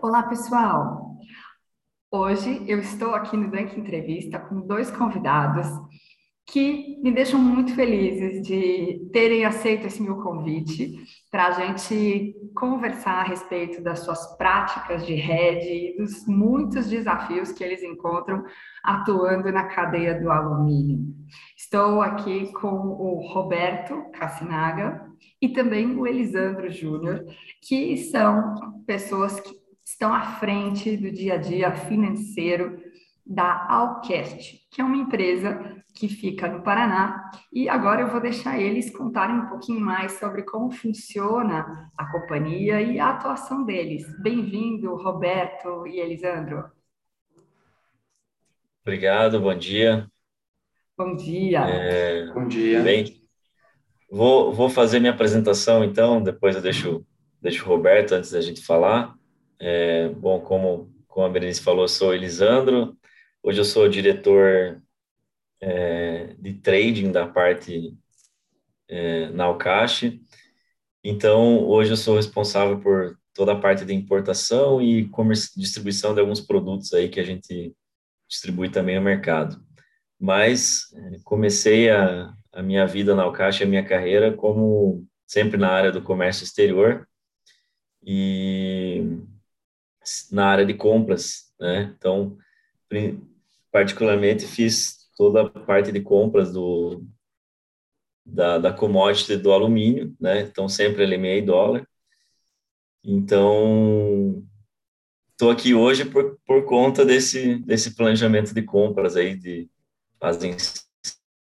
Olá, pessoal! Hoje eu estou aqui no Dunk Entrevista com dois convidados que me deixam muito felizes de terem aceito esse meu convite para a gente conversar a respeito das suas práticas de rede e dos muitos desafios que eles encontram atuando na cadeia do alumínio. Estou aqui com o Roberto Cassinaga e também o Elisandro Júnior, que são pessoas que estão à frente do dia a dia financeiro da Alcast, que é uma empresa que fica no Paraná. E agora eu vou deixar eles contarem um pouquinho mais sobre como funciona a companhia e a atuação deles. Bem-vindo, Roberto e Elisandro. Obrigado, bom dia. Bom dia. É, bom dia. Bem, vou, vou fazer minha apresentação, então, depois eu deixo, deixo o Roberto antes da gente falar. É, bom, como, como a Berenice falou, eu sou Elisandro, hoje eu sou diretor é, de trading da parte é, na então hoje eu sou responsável por toda a parte de importação e distribuição de alguns produtos aí que a gente distribui também no mercado. Mas é, comecei a, a minha vida na Alcache, a minha carreira, como sempre na área do comércio exterior, e na área de compras, né? Então, particularmente fiz toda a parte de compras do da, da commodity do alumínio, né? Então sempre LME dólar. Então, estou aqui hoje por, por conta desse desse planejamento de compras aí de fazem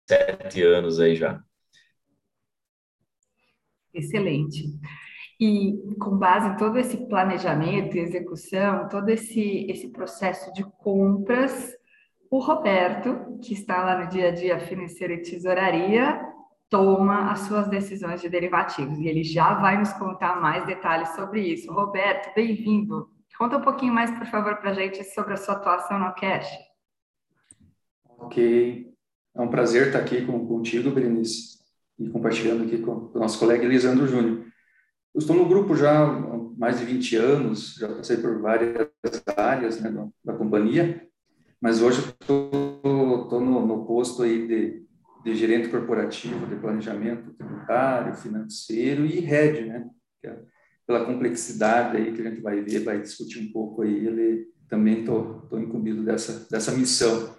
sete anos aí já. Excelente. E com base em todo esse planejamento e execução, todo esse, esse processo de compras, o Roberto, que está lá no dia a dia financeiro e tesouraria, toma as suas decisões de derivativos. E ele já vai nos contar mais detalhes sobre isso. Roberto, bem-vindo. Conta um pouquinho mais, por favor, para a gente sobre a sua atuação no Cash. Ok. É um prazer estar aqui contigo, Berenice, e compartilhando aqui com o nosso colega Elisandro Júnior. Eu estou no grupo já há mais de 20 anos, já passei por várias áreas né, da, da companhia, mas hoje estou no, no, posto aí de, de, gerente corporativo, de planejamento tributário, financeiro e rede, né? É, pela complexidade aí que a gente vai ver, vai discutir um pouco aí, ele também estou incumbido dessa, dessa missão.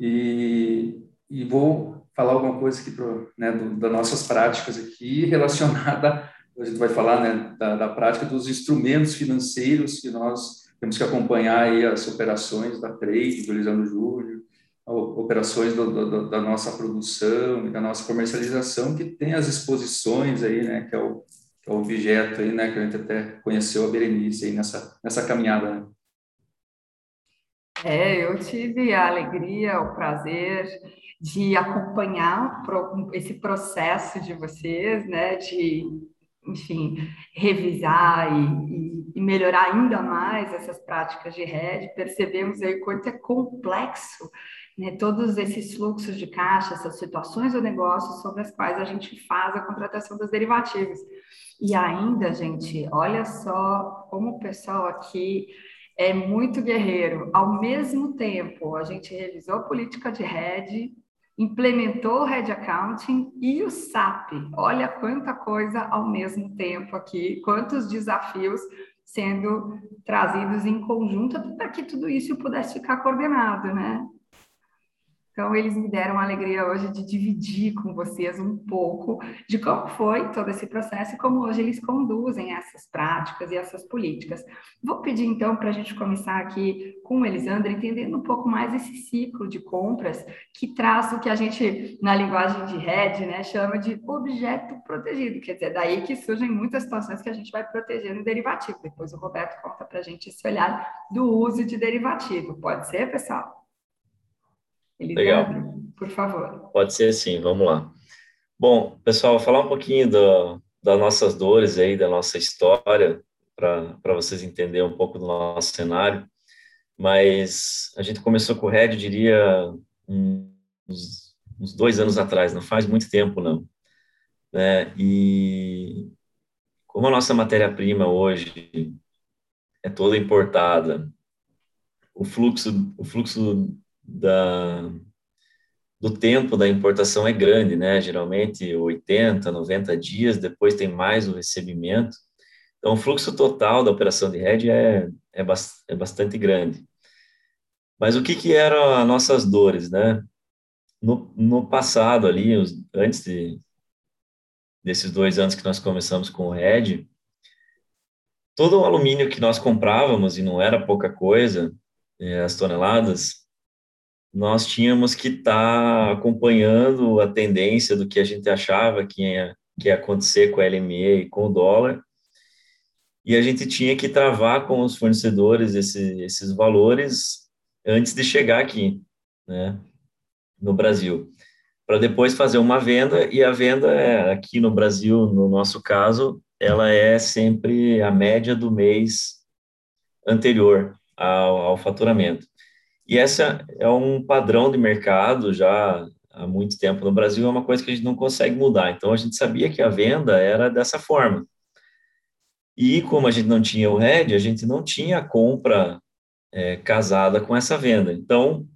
E, e vou falar alguma coisa aqui pro, né, do, das nossas práticas aqui relacionada a gente vai falar né, da, da, prática dos instrumentos financeiros que nós temos que acompanhar aí as operações da trade, do Lisandro Júnior, operações do, do, da nossa produção e da nossa comercialização, que tem as exposições aí, né, que é o, que é o objeto aí, né, que a gente até conheceu a Berenice aí nessa, nessa caminhada, né? É, eu tive a alegria, o prazer de acompanhar esse processo de vocês, né, de enfim, revisar e, e, melhorar ainda mais essas práticas de rede, percebemos aí quanto é complexo né, todos esses fluxos de caixa, essas situações do negócio sobre as quais a gente faz a contratação dos derivativos. E ainda, gente, olha só como o pessoal aqui é muito guerreiro. Ao mesmo tempo, a gente revisou a política de rede, implementou o Red Accounting e o SAP. Olha quanta coisa ao mesmo tempo aqui, quantos desafios sendo trazidos em conjunto para que tudo isso pudesse ficar coordenado, né? Então, eles me deram a alegria hoje de dividir com vocês um pouco de como foi todo esse processo e como hoje eles conduzem essas práticas e essas políticas. Vou pedir, então, para a gente começar aqui com o Elisandro, entendendo um pouco mais esse ciclo de compras que traz o que a gente, na linguagem de rede, né, chama de objeto protegido. Quer dizer, daí que surgem muitas situações que a gente vai proteger no derivativo. Depois o Roberto conta para a gente esse olhar do uso de derivativo. Pode ser, pessoal? Legal. Por favor. Pode ser sim, vamos lá. Bom, pessoal, falar um pouquinho do, das nossas dores aí, da nossa história, para vocês entenderem um pouco do nosso cenário. Mas a gente começou com o Red, eu diria, uns, uns dois anos atrás, não faz muito tempo, não. Né? E como a nossa matéria-prima hoje é toda importada. O fluxo, o fluxo da, do tempo da importação é grande, né? Geralmente 80, 90 dias, depois tem mais o recebimento. Então, o fluxo total da operação de hedge é, é, é bastante grande. Mas o que, que eram as nossas dores, né? No, no passado ali, os, antes de, desses dois anos que nós começamos com o hedge, todo o alumínio que nós comprávamos, e não era pouca coisa, é, as toneladas, nós tínhamos que estar tá acompanhando a tendência do que a gente achava que ia, que ia acontecer com a LME e com o dólar, e a gente tinha que travar com os fornecedores esse, esses valores antes de chegar aqui, né, no Brasil, para depois fazer uma venda, e a venda é, aqui no Brasil, no nosso caso, ela é sempre a média do mês anterior ao, ao faturamento. E essa é um padrão de mercado já há muito tempo no Brasil, é uma coisa que a gente não consegue mudar. Então, a gente sabia que a venda era dessa forma. E como a gente não tinha o RED, a gente não tinha a compra é, casada com essa venda. Então,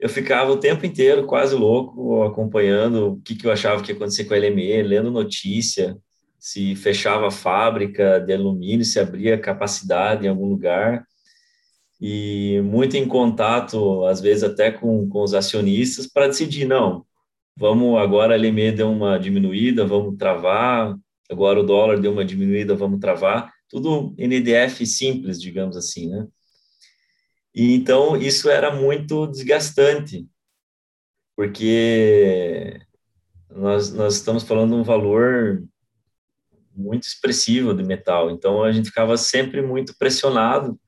eu ficava o tempo inteiro quase louco, acompanhando o que, que eu achava que ia acontecer com a LME, lendo notícia, se fechava a fábrica de alumínio, se abria capacidade em algum lugar e muito em contato, às vezes até com, com os acionistas, para decidir, não, vamos agora a LME deu uma diminuída, vamos travar, agora o dólar deu uma diminuída, vamos travar, tudo NDF simples, digamos assim, né? E então isso era muito desgastante, porque nós, nós estamos falando de um valor muito expressivo de metal, então a gente ficava sempre muito pressionado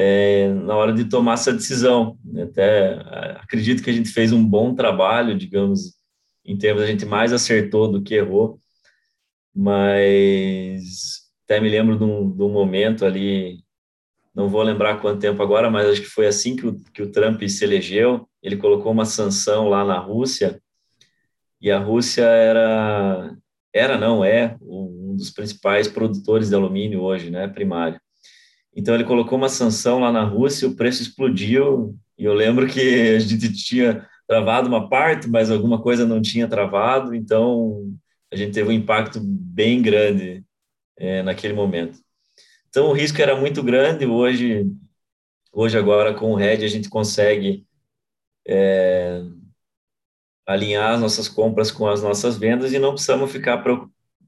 é, na hora de tomar essa decisão. Até acredito que a gente fez um bom trabalho, digamos, em termos a gente mais acertou do que errou, mas até me lembro de um, de um momento ali, não vou lembrar quanto tempo agora, mas acho que foi assim que o, que o Trump se elegeu, ele colocou uma sanção lá na Rússia, e a Rússia era, era não, é um dos principais produtores de alumínio hoje, né, primário. Então ele colocou uma sanção lá na Rússia, o preço explodiu, e eu lembro que a gente tinha travado uma parte, mas alguma coisa não tinha travado, então a gente teve um impacto bem grande é, naquele momento. Então o risco era muito grande, hoje, hoje agora com o RED a gente consegue é, alinhar as nossas compras com as nossas vendas e não precisamos ficar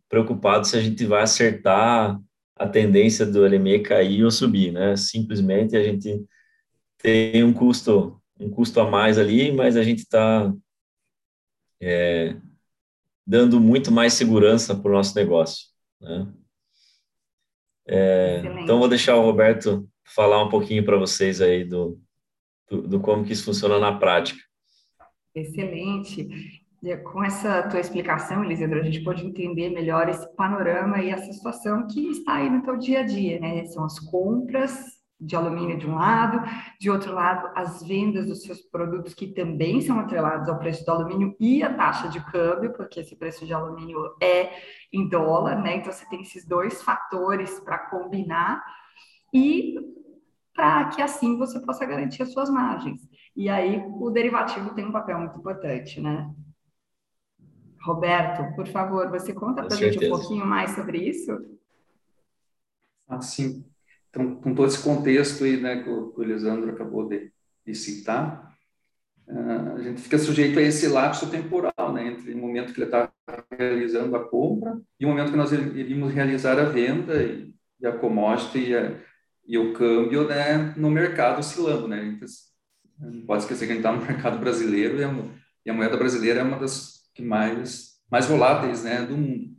preocupados se a gente vai acertar a tendência do LME cair ou subir, né? Simplesmente a gente tem um custo, um custo a mais ali, mas a gente está é, dando muito mais segurança para o nosso negócio, né? É, então vou deixar o Roberto falar um pouquinho para vocês aí do, do, do como que isso funciona na prática. Excelente. Com essa tua explicação, Elisandro, a gente pode entender melhor esse panorama e essa situação que está aí no teu dia a dia, né? São as compras de alumínio de um lado, de outro lado, as vendas dos seus produtos que também são atrelados ao preço do alumínio e a taxa de câmbio, porque esse preço de alumínio é em dólar, né? Então você tem esses dois fatores para combinar e para que assim você possa garantir as suas margens. E aí o derivativo tem um papel muito importante, né? Roberto, por favor, você conta para a gente um pouquinho mais sobre isso? Ah, sim. Então, com todo esse contexto aí, né, que o, que o Elisandro acabou de, de citar, uh, a gente fica sujeito a esse lapso temporal, né, entre o momento que ele está realizando a compra e o momento que nós iríamos realizar a venda e, e a commodity e, a, e, o câmbio, né, no mercado oscilando, né. Então, não pode esquecer que a gente está no mercado brasileiro e a, e a moeda brasileira é uma das mais, mais voláteis né, do mundo.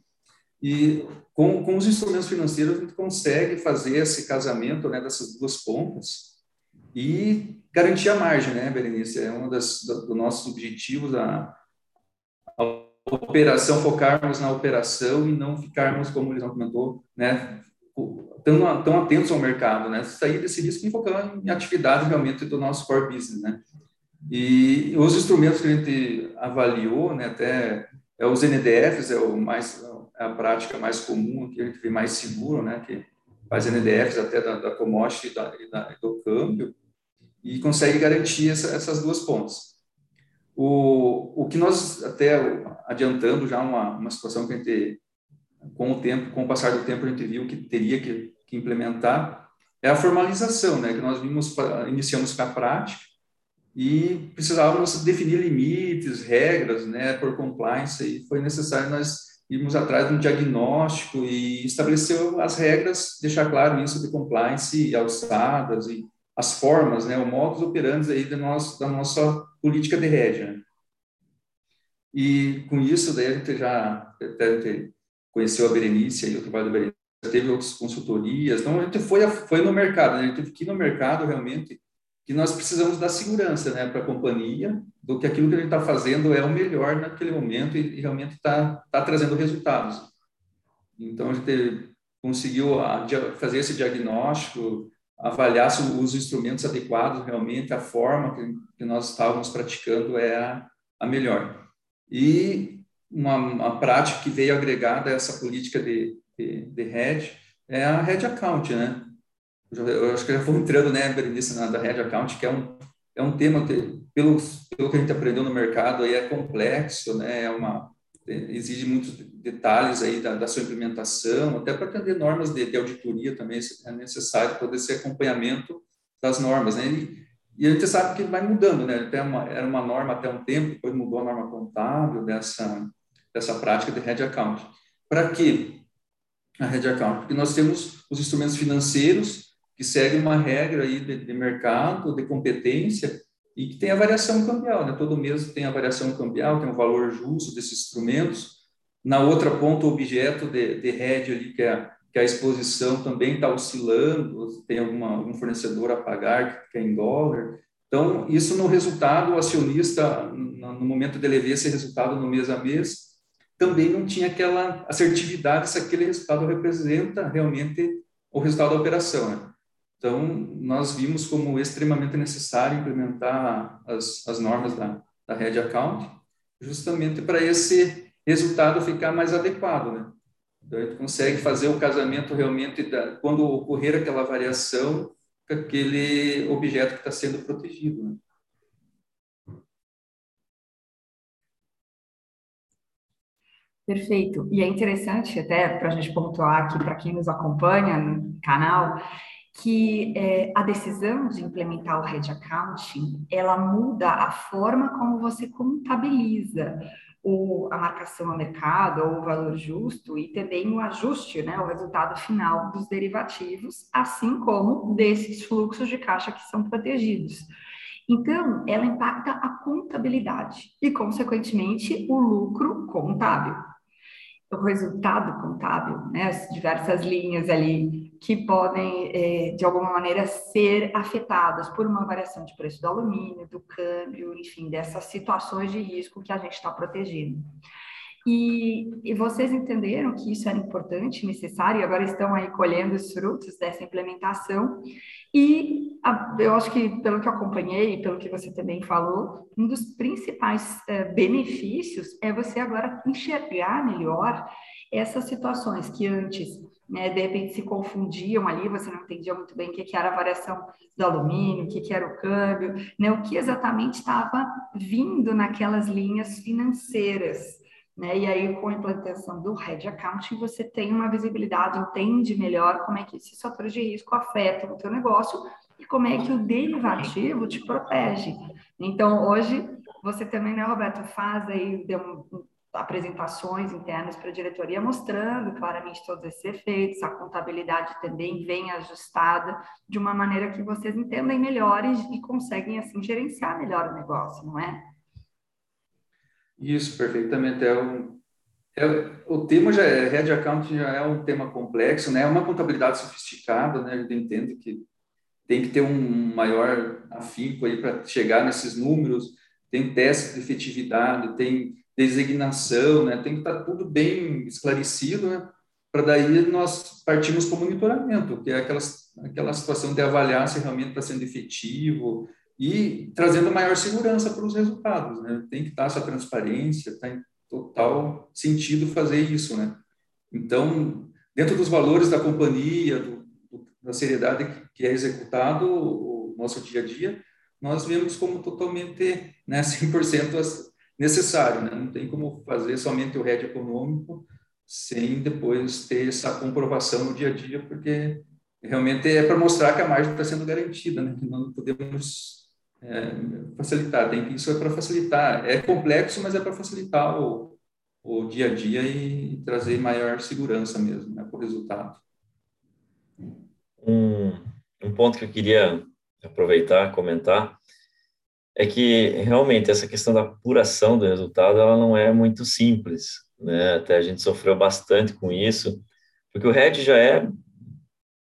E com, com os instrumentos financeiros, a gente consegue fazer esse casamento né, dessas duas pontas e garantir a margem, né, Berenice? É um dos do nossos objetivos, a, a operação, focarmos na operação e não ficarmos, como eles comentou, né, tão, tão atentos ao mercado, né? Sair desse risco e focar em atividade realmente do nosso core business, né? E os instrumentos que a gente avaliou, né, até é os NDFs, é o mais é a prática mais comum, que a gente vê mais seguro, né, que faz NDFs até da, da commodity e, da, da, do câmbio, e consegue garantir essa, essas duas pontas. O, o que nós até adiantando já uma, uma situação que a gente, com o tempo, com o passar do tempo, a gente viu que teria que, que implementar, é a formalização, né, que nós vimos, iniciamos com a prática, e precisávamos definir limites, regras, né, por compliance, e foi necessário nós irmos atrás de um diagnóstico e estabelecer as regras, deixar claro isso de compliance, alçadas e as formas, né, o modus operandi aí de nós, da nossa política de rede. Né? E com isso, daí a gente já até conheceu a Berenice e o trabalho da Berenice, teve outras consultorias, então a gente foi, foi no mercado, né? a gente teve que ir no mercado realmente que nós precisamos dar segurança né, para a companhia do que aquilo que a gente está fazendo é o melhor naquele momento e, e realmente está tá trazendo resultados. Então, a gente conseguiu a, fazer esse diagnóstico, avaliar se os instrumentos adequados realmente, a forma que, que nós estávamos praticando é a, a melhor. E uma, uma, prática que veio agregada a essa política de, de, de hedge é a hedge account, né? Eu acho que já vou entrando, né, Berenice, na da Red Account, que é um, é um tema que, pelo, pelo que a gente aprendeu no mercado, aí é complexo, né, é uma, exige muitos detalhes aí da, da sua implementação, até para atender normas de, de, auditoria também é necessário todo esse acompanhamento das normas, né, e, e a gente sabe que vai mudando, né, até uma, era uma norma até um tempo, depois mudou a norma contábil dessa, dessa prática de Red Account. Para quê? A Red Account, porque nós temos os instrumentos financeiros que segue uma regra aí de, de, mercado, de competência, e que tem a variação cambial, né? Todo mês tem a variação cambial, tem o valor justo desses instrumentos. Na outra ponta, o objeto de, de hedge ali, que é, que a exposição, também está oscilando, tem alguma, algum fornecedor a pagar, que é em dólar. Então, isso no resultado, o acionista, no momento de ele ver esse resultado no mês a mês, também não tinha aquela assertividade se aquele resultado representa realmente o resultado da operação. Né? Então, nós vimos como extremamente necessário implementar as, as normas da, da Red Account, justamente para esse resultado ficar mais adequado, né? Então, a gente consegue fazer o casamento realmente, da, quando ocorrer aquela variação, com aquele objeto que está sendo protegido, né? Perfeito. E é interessante, até para a gente pontuar aqui para quem nos acompanha no canal, que é, a decisão de implementar o Red Accounting, ela muda a forma como você contabiliza o, a marcação ao mercado ou o valor justo e também o ajuste, né, o resultado final dos derivativos, assim como desses fluxos de caixa que são protegidos. Então, ela impacta a contabilidade e, consequentemente, o lucro contábil o resultado contábil, né, as diversas linhas ali que podem, é, de alguma maneira, ser afetadas por uma variação de preço do alumínio, do câmbio, enfim, dessas situações de risco que a gente está protegendo. E, e, vocês entenderam que isso era importante, necessário, e agora estão aí colhendo os frutos dessa implementação. E a, eu acho que, pelo que eu acompanhei, pelo que você também falou, um dos principais é, benefícios é você agora enxergar melhor essas situações que antes, né, de repente, se confundiam ali, você não entendia muito bem o que, que era a variação do alumínio, o que, que era o câmbio, né, o que exatamente estava vindo naquelas linhas financeiras né? E aí, com a implantação do Red Accounting, você tem uma visibilidade, entende melhor como é que esses fatores de risco afetam o teu negócio e como é que o derivativo te protege. Então, hoje, você também, né, Roberto, faz aí apresentações internas para a diretoria mostrando claramente todos esses efeitos, a contabilidade também vem ajustada de uma maneira que vocês entendem melhor e, e conseguem, assim, gerenciar melhor o negócio, não é? Isso, perfeitamente. É um, é, o tema já é, Red Account já é um tema complexo, né? É uma contabilidade sofisticada, né? A gente entende que tem que ter um maior afinco aí para chegar nesses números, tem teste de efetividade, tem designação, né? Tem que estar tá tudo bem esclarecido, né? Para daí nós partimos para o monitoramento, que é aquela, aquela situação de avaliar se realmente está sendo efetivo, e trazendo maior segurança para os resultados, né? Tem que estar essa transparência, está em total sentido fazer isso, né? Então, dentro dos valores da companhia, do, da seriedade que é executado o nosso dia a dia, nós vemos como totalmente, né, 100% necessário, né? Não tem como fazer somente o RED econômico sem depois ter essa comprovação no dia a dia, porque realmente é para mostrar que a margem está sendo garantida, né? Não podemos é, facilitar, tem que isso é para facilitar. É complexo, mas é para facilitar o, o dia a dia e trazer maior segurança mesmo, né, para o resultado. Um, um ponto que eu queria aproveitar, comentar, é que realmente essa questão da apuração do resultado, ela não é muito simples, né? Até a gente sofreu bastante com isso, porque o RED já é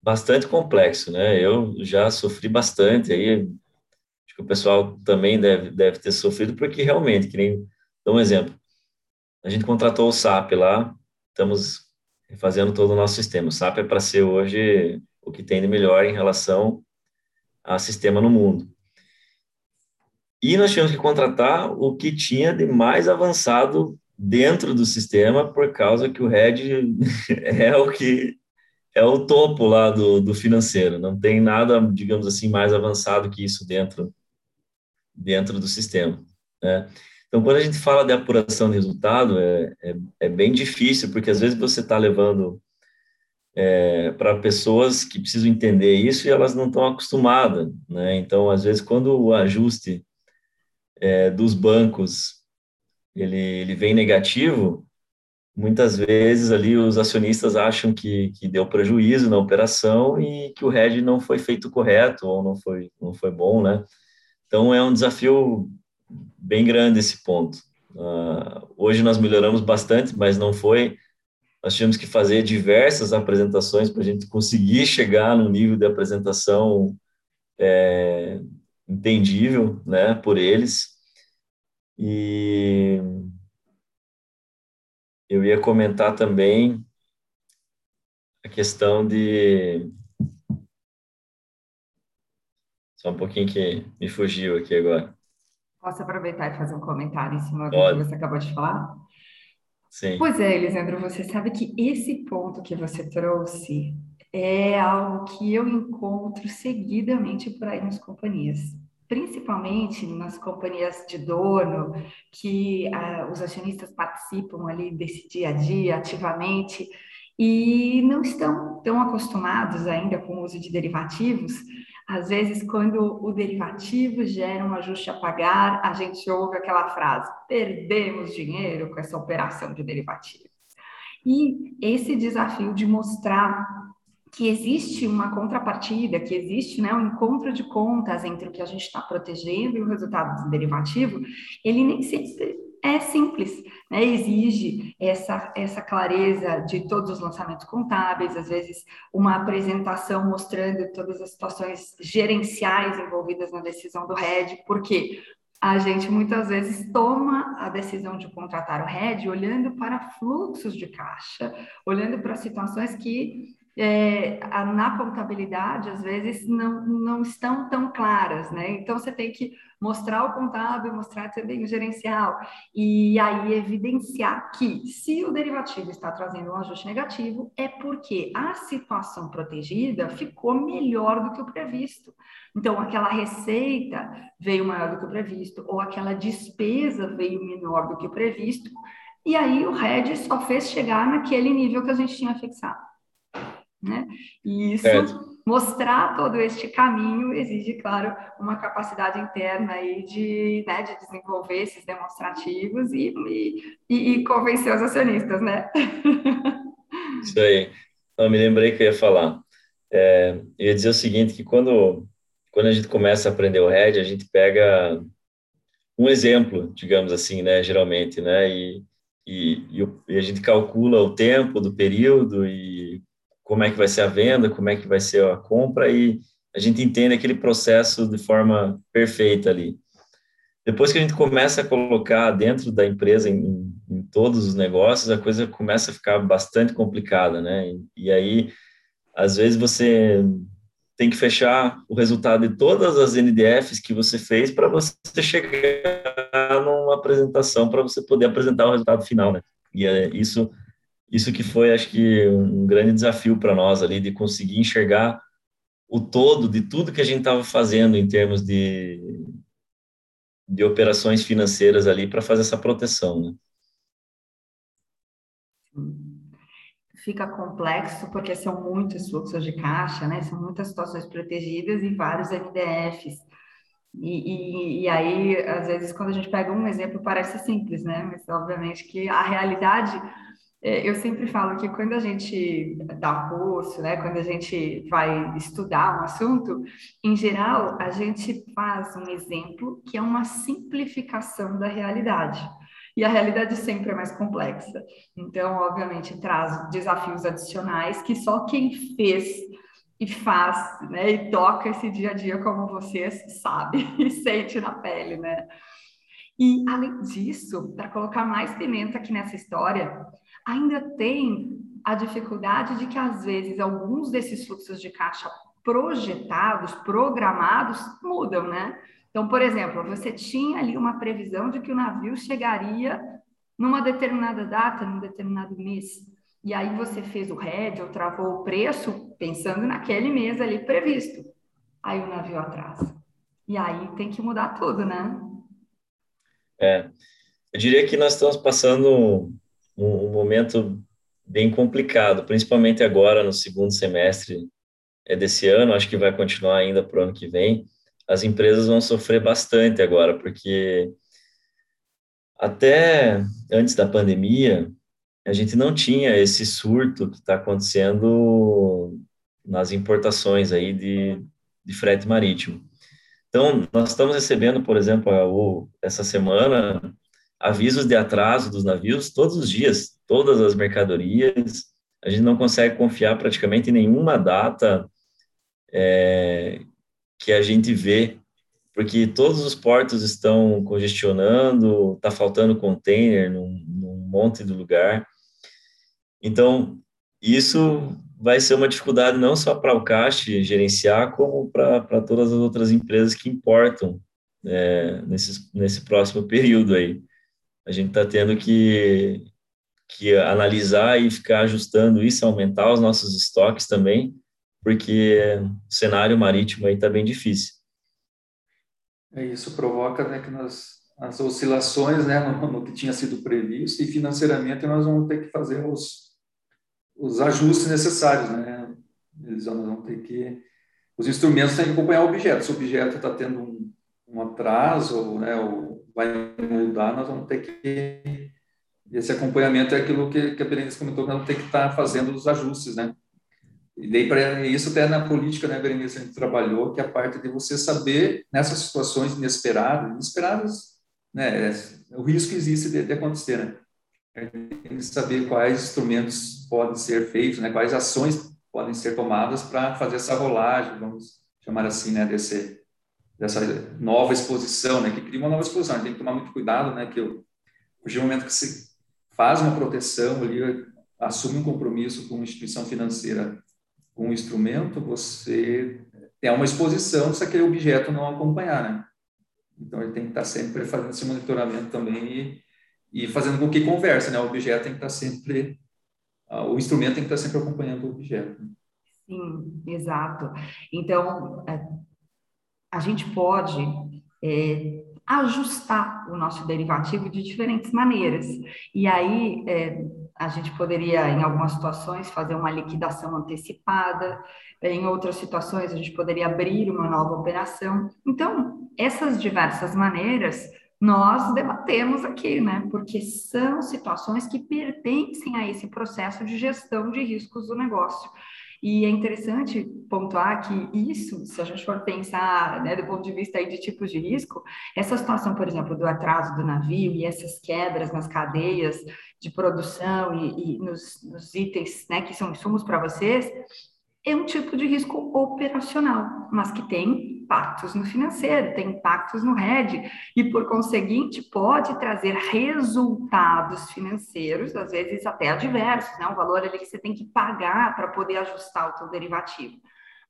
bastante complexo, né? Eu já sofri bastante, aí que o pessoal também deve, deve ter sofrido, porque realmente, que nem, dá um exemplo, a gente contratou o SAP lá, estamos fazendo todo o nosso sistema. O SAP é para ser hoje o que tem de melhor em relação a sistema no mundo. E nós tínhamos que contratar o que tinha de mais avançado dentro do sistema, por causa que o RED é o que é o topo lá do, do financeiro. Não tem nada, digamos assim, mais avançado que isso dentro dentro do sistema. Né? Então, quando a gente fala de apuração de resultado, é, é, é bem difícil, porque às vezes você está levando é, para pessoas que precisam entender isso e elas não estão acostumadas, né? Então, às vezes, quando o ajuste é, dos bancos ele, ele vem negativo, muitas vezes ali os acionistas acham que, que deu prejuízo na operação e que o hedge não foi feito correto ou não foi, não foi bom, né? Então, é um desafio bem grande esse ponto. Uh, hoje nós melhoramos bastante, mas não foi nós tivemos que fazer diversas apresentações para a gente conseguir chegar no nível de apresentação é, entendível, né, por eles. E eu ia comentar também a questão de só um pouquinho que me fugiu aqui agora. Posso aproveitar e fazer um comentário em cima Pode. do que você acabou de falar? Sim. Pois é, Elisandro, você sabe que esse ponto que você trouxe é algo que eu encontro seguidamente por aí nas companhias, principalmente nas companhias de dono, que ah, os acionistas participam ali desse dia a dia ativamente e não estão tão acostumados ainda com o uso de derivativos. Às vezes, quando o derivativo gera um ajuste a pagar, a gente ouve aquela frase: perdemos dinheiro com essa operação de derivativos. E esse desafio de mostrar que existe uma contrapartida, que existe né, um encontro de contas entre o que a gente está protegendo e o resultado do derivativo, ele nem sempre é simples, né? exige essa, essa clareza de todos os lançamentos contábeis, às vezes uma apresentação mostrando todas as situações gerenciais envolvidas na decisão do RED, porque a gente muitas vezes toma a decisão de contratar o RED olhando para fluxos de caixa, olhando para situações que é, na contabilidade, às vezes, não, não estão tão claras, né? Então, você tem que mostrar o contábil, mostrar também o gerencial, e aí evidenciar que, se o derivativo está trazendo um ajuste negativo, é porque a situação protegida ficou melhor do que o previsto. Então, aquela receita veio maior do que o previsto, ou aquela despesa veio menor do que o previsto, e aí o RED só fez chegar naquele nível que a gente tinha fixado. Né? E isso, certo. Mostrar todo este caminho exige, claro, uma capacidade interna aí de, né, de desenvolver esses demonstrativos e, e, e convencer os acionistas, né? Isso aí. Eu me lembrei que eu ia falar. É, eu ia dizer o seguinte, que quando, quando a gente começa a aprender o RED, a gente pega um exemplo, digamos assim, né, geralmente, né, e, e, e, a gente calcula o tempo do período e como é que vai ser a venda, como é que vai ser a compra e a gente entende aquele processo de forma perfeita ali. Depois que a gente começa a colocar dentro da empresa, em, em todos os negócios, a coisa começa a ficar bastante complicada, né? E, e aí, às vezes, você tem que fechar o resultado de todas as NDFs que você fez para você chegar numa apresentação, para você poder apresentar o resultado final, né? E é, isso isso que foi, acho que, um grande desafio para nós ali, de conseguir enxergar o todo de tudo que a gente estava fazendo em termos de, de operações financeiras ali para fazer essa proteção, né? Fica complexo porque são muitos fluxos de caixa, né? São muitas situações protegidas e vários NDFs. E, e, e, aí, às vezes, quando a gente pega um exemplo, parece simples, né? Mas, obviamente, que a realidade eu sempre falo que quando a gente dá curso, né, quando a gente vai estudar um assunto, em geral, a gente faz um exemplo que é uma simplificação da realidade. E a realidade sempre é mais complexa. Então, obviamente, traz desafios adicionais que só quem fez e faz, né, e toca esse dia a dia como vocês sabe e sente na pele, né? E além disso, para colocar mais pimenta aqui nessa história, ainda tem a dificuldade de que, às vezes, alguns desses fluxos de caixa projetados, programados, mudam, né? Então, por exemplo, você tinha ali uma previsão de que o navio chegaria numa determinada data, num determinado mês. E aí você fez o RED ou travou o preço pensando naquele mês ali previsto. Aí o navio atrasa. E aí tem que mudar tudo, né? É, eu diria que nós estamos passando um, um momento bem complicado, principalmente agora no segundo semestre é desse ano, acho que vai continuar ainda para o ano que vem. As empresas vão sofrer bastante agora, porque até antes da pandemia, a gente não tinha esse surto que está acontecendo nas importações aí de, de frete marítimo. Então, nós estamos recebendo, por exemplo, essa semana, avisos de atraso dos navios todos os dias, todas as mercadorias. A gente não consegue confiar praticamente em nenhuma data é, que a gente vê, porque todos os portos estão congestionando, está faltando container num, num monte de lugar. Então, isso vai ser uma dificuldade não só para o Caixa gerenciar, como para todas as outras empresas que importam é, nesse, nesse próximo período aí a gente está tendo que, que analisar e ficar ajustando isso, aumentar os nossos estoques também, porque o cenário marítimo aí está bem difícil. É, isso provoca né, que nós, as oscilações né, no, no, que tinha sido previsto e financeiramente nós vamos ter que fazer os, os ajustes necessários. Né? Eles vão ter que... Os instrumentos têm que acompanhar o objeto. Se o objeto está tendo um, um atraso, né, ou vai mudar, nós vamos ter que. Esse acompanhamento é aquilo que, que a Berenice comentou, que nós vamos ter que estar tá fazendo os ajustes, né? E daí, para isso, até na política, né, Berenice, a gente trabalhou, que é a parte de você saber, nessas situações inesperadas, inesperadas, né, o risco existe de, de acontecer, né? Tem que saber quais instrumentos podem ser feitos, né, quais ações podem ser tomadas para fazer essa rolagem, vamos chamar assim, né, desse, dessa nova exposição, né, que cria uma nova exposição. A gente tem que tomar muito cuidado, né, que eu, no momento que se faz uma proteção ali, assume um compromisso com uma instituição financeira, com um instrumento, você tem uma exposição se aquele objeto não acompanhar, né? Então ele tem que estar sempre fazendo esse monitoramento também e, e fazendo com que converse, né? O objeto tem que estar sempre, o instrumento tem que estar sempre acompanhando o objeto. Sim, exato. Então, é, a gente pode é, ajustar o nosso derivativo de diferentes maneiras. E aí, é, a gente poderia, em algumas situações, fazer uma liquidação antecipada, em outras situações, a gente poderia abrir uma nova operação. Então, essas diversas maneiras nós debatemos aqui, né? Porque são situações que pertencem a esse processo de gestão de riscos do negócio. E é interessante pontuar que isso, se a gente for pensar né, do ponto de vista aí de tipos de risco, essa situação, por exemplo, do atraso do navio e essas quebras nas cadeias de produção e, e nos, nos, itens né, que são insumos para vocês, é um tipo de risco operacional, mas que tem impactos no financeiro, tem impactos no RED, e por conseguinte pode trazer resultados financeiros, às vezes até adversos, né? Um valor ali que você tem que pagar para poder ajustar o seu derivativo.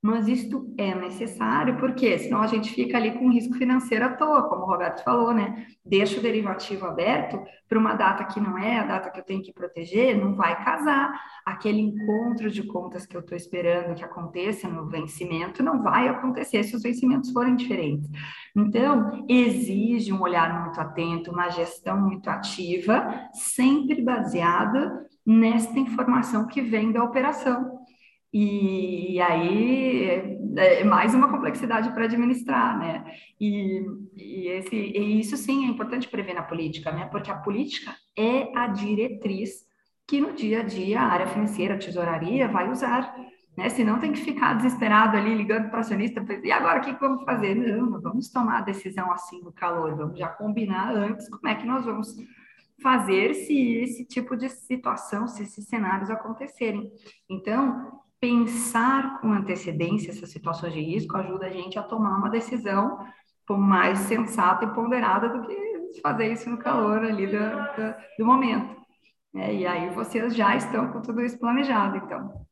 Mas isto é necessário, porque senão a gente fica ali com risco financeiro à toa, como o Roberto falou, né? Deixa o derivativo aberto para uma data que não é a data que eu tenho que proteger, não vai casar. Aquele encontro de contas que eu estou esperando que aconteça no vencimento não vai acontecer se os vencimentos forem diferentes. Então, exige um olhar muito atento, uma gestão muito ativa, sempre baseada nesta informação que vem da operação. E, aí é, é mais uma complexidade para administrar, né? E, e, esse, e isso sim é importante prever na política, né? Porque a política é a diretriz que no dia a dia a área financeira, a tesouraria vai usar. Né? Senão tem que ficar desesperado ali, ligando para o acionista, e agora o que vamos fazer? Não, vamos tomar a decisão assim no calor, vamos já combinar antes como é que nós vamos fazer se esse tipo de situação, se esses cenários acontecerem. Então, pensar com antecedência essas situações de risco ajuda a gente a tomar uma decisão mais sensata e ponderada do que fazer isso no calor ali do, do, do momento. É, e aí vocês já estão com tudo isso planejado, então.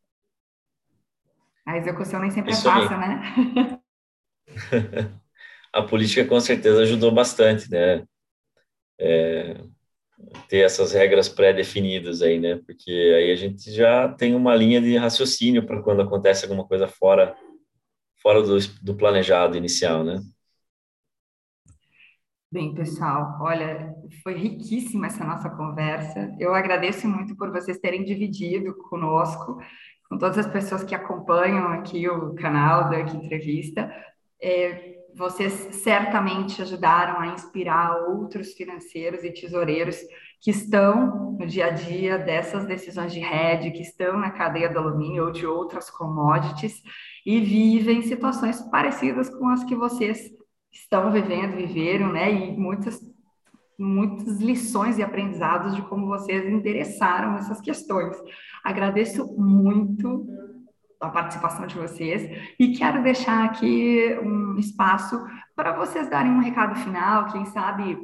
A execução nem sempre é isso é fácil, aí. né? a política com certeza ajudou bastante, né? É, ter essas regras pré-definidas aí, né? Porque aí a gente já tem uma linha de raciocínio para quando acontece alguma coisa fora fora do, do planejado inicial, né? Bem, pessoal, olha, foi riquíssima essa nossa conversa. Eu agradeço muito por vocês terem dividido conosco, com todas as pessoas que acompanham aqui o canal da Entrevista. É, vocês certamente ajudaram a inspirar outros financeiros e tesoureiros que estão no dia a dia dessas decisões de hedge, que estão na cadeia do alumínio ou de outras commodities e vivem situações parecidas com as que vocês estão vivendo, viveram, né? E muitas muitas lições e aprendizados de como vocês endereçaram essas questões. Agradeço muito a participação de vocês e quero deixar aqui um espaço para vocês darem um recado final, quem sabe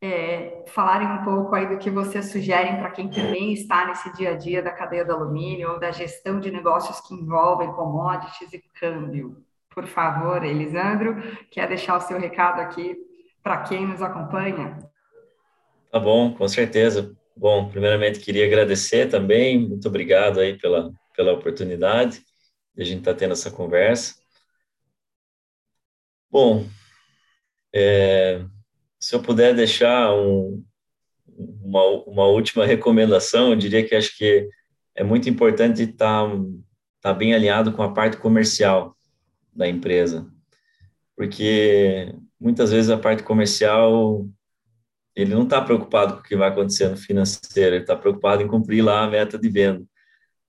é, falarem um pouco aí do que vocês sugerem para quem também está nesse dia a dia da cadeia do alumínio ou da gestão de negócios que envolvem commodities e câmbio. Por favor, Elisandro, quer deixar o seu recado aqui para quem nos acompanha? Tá bom, com certeza. Bom, primeiramente queria agradecer também, muito obrigado aí pela, pela oportunidade a gente está tendo essa conversa. Bom, é, se eu puder deixar um, uma, uma última recomendação, eu diria que acho que é muito importante estar tá, tá bem alinhado com a parte comercial da empresa, porque muitas vezes a parte comercial ele não está preocupado com o que vai acontecer no financeiro, ele está preocupado em cumprir lá a meta de venda.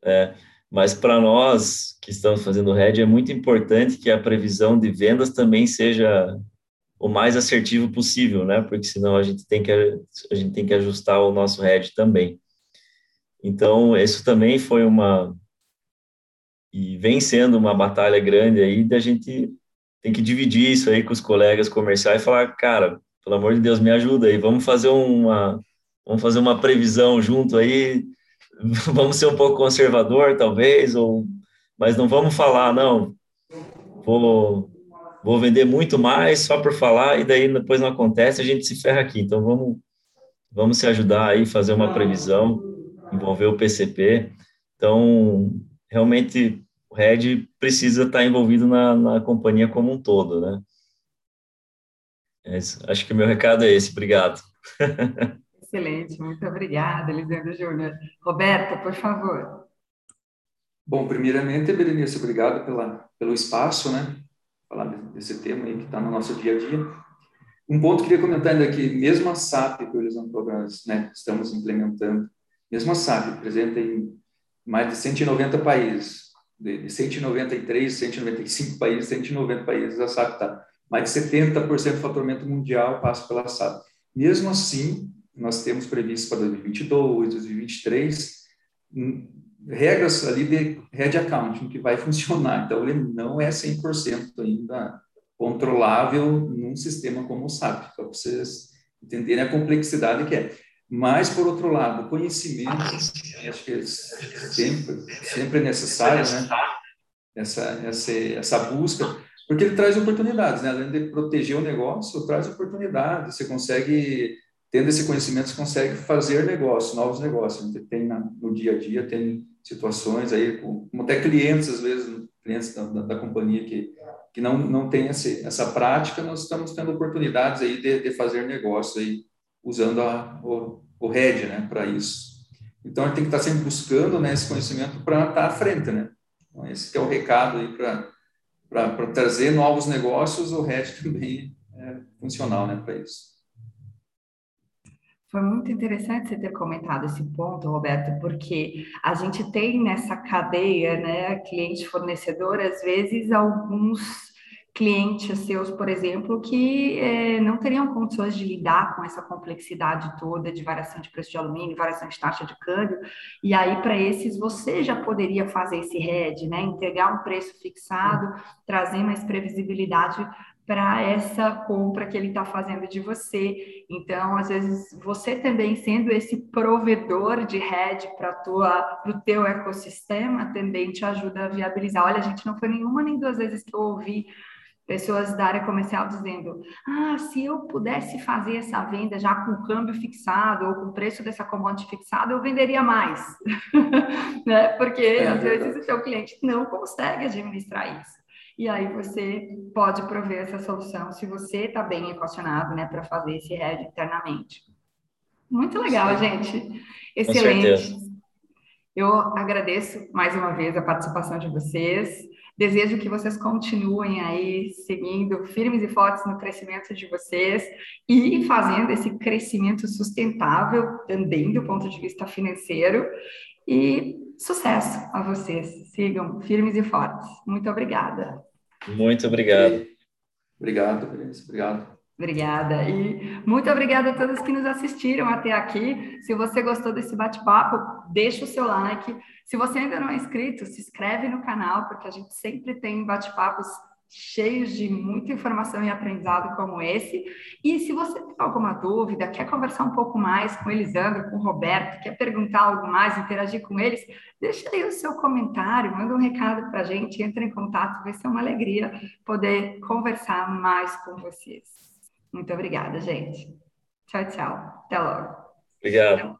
É, mas para nós que estamos fazendo hedge, é muito importante que a previsão de vendas também seja o mais assertivo possível, né? Porque senão a gente tem que a gente tem que ajustar o nosso hedge também. Então, isso também foi uma e vem sendo uma batalha grande aí da gente tem que dividir isso aí com os colegas comerciais e falar, cara, pelo amor de Deus, me ajuda aí, vamos fazer uma vamos fazer uma previsão junto aí vamos ser um pouco conservador, talvez, ou, mas não vamos falar, não, vou, vou vender muito mais só por falar, e daí depois não acontece, a gente se ferra aqui. Então, vamos, vamos se ajudar aí, fazer uma previsão, envolver o PCP. Então, realmente, o RED precisa estar envolvido na, na companhia como um todo, né? É Acho que o meu recado é esse. Obrigado. Excelente, muito obrigada, Elisandro Júnior. Roberta, por favor. Bom, primeiramente, Berenice, obrigado pela, pelo espaço, né? Falar desse tema aí que está no nosso dia a dia. Um ponto que eu queria comentar ainda aqui, mesmo a SAP, que o nós né, estamos implementando, mesmo a SAP, presente em mais de 190 países, de 193, 195 países, 190 países, a SAP está. Mais de 70% do faturamento mundial passa pela SAP. Mesmo assim, nós temos previsto para 2022, 2023, hum, regras ali de head accounting que vai funcionar. Então, ele não é 100% ainda controlável num sistema como o SAP, para vocês entenderem a complexidade que é. Mas, por outro lado, conhecimento, acho que é sempre, sempre é necessário, né? essa, essa, essa busca, porque ele traz oportunidades, né? Além de proteger o negócio, traz oportunidades. Você consegue, tendo esse conhecimento, você consegue fazer negócio, novos negócios. Você tem na, no dia a dia, tem situações aí, como até clientes, às vezes, clientes da, da, da companhia que, que não, não tem esse, essa prática, nós estamos tendo oportunidades aí de, de fazer negócio aí, usando a, o, o RED, né, para isso. Então, a gente tem que estar sempre buscando né, esse conhecimento para estar à frente, né? Então, esse é o recado aí para trazer novos negócios, o RED também é funcional, né, para isso. Foi muito interessante você ter comentado esse ponto, Roberto, porque a gente tem nessa cadeia, né, cliente-fornecedor, às vezes alguns clientes seus, por exemplo, que é, não teriam condições de lidar com essa complexidade toda de variação de preço de alumínio, variação de taxa de câmbio, e aí para esses você já poderia fazer esse hedge, né? Entregar um preço fixado, trazer mais previsibilidade para essa compra que ele está fazendo de você. Então, às vezes, você também sendo esse provedor de hedge para o teu ecossistema também te ajuda a viabilizar. Olha, gente, não foi nenhuma nem duas vezes que eu ouvi pessoas da área comercial dizendo: ah, se eu pudesse fazer essa venda já com o câmbio fixado ou com o preço dessa commodity fixado, eu venderia mais. né? Porque é, às vezes o seu cliente não consegue administrar isso. E aí você pode prover essa solução se você está bem equacionado né, para fazer esse hedge internamente. Muito legal, Sim. gente. Excelente. Eu agradeço mais uma vez a participação de vocês. Desejo que vocês continuem aí seguindo firmes e fortes no crescimento de vocês e fazendo esse crescimento sustentável também do ponto de vista financeiro. E sucesso a vocês. Sigam firmes e fortes. Muito obrigada. Muito obrigado. Obrigado, Obrigado. Obrigada. E muito obrigada a todos que nos assistiram até aqui. Se você gostou desse bate-papo, deixa o seu like. Se você ainda não é inscrito, se inscreve no canal, porque a gente sempre tem bate-papos cheios de muita informação e aprendizado como esse. E se você tem alguma dúvida, quer conversar um pouco mais com Elisandro, com o Roberto, quer perguntar algo mais, interagir com eles, deixa aí o seu comentário, manda um recado para a gente, entra em contato, vai ser uma alegria poder conversar mais com vocês. Muito obrigada, gente. Tchau, tchau. Até logo. Obrigado.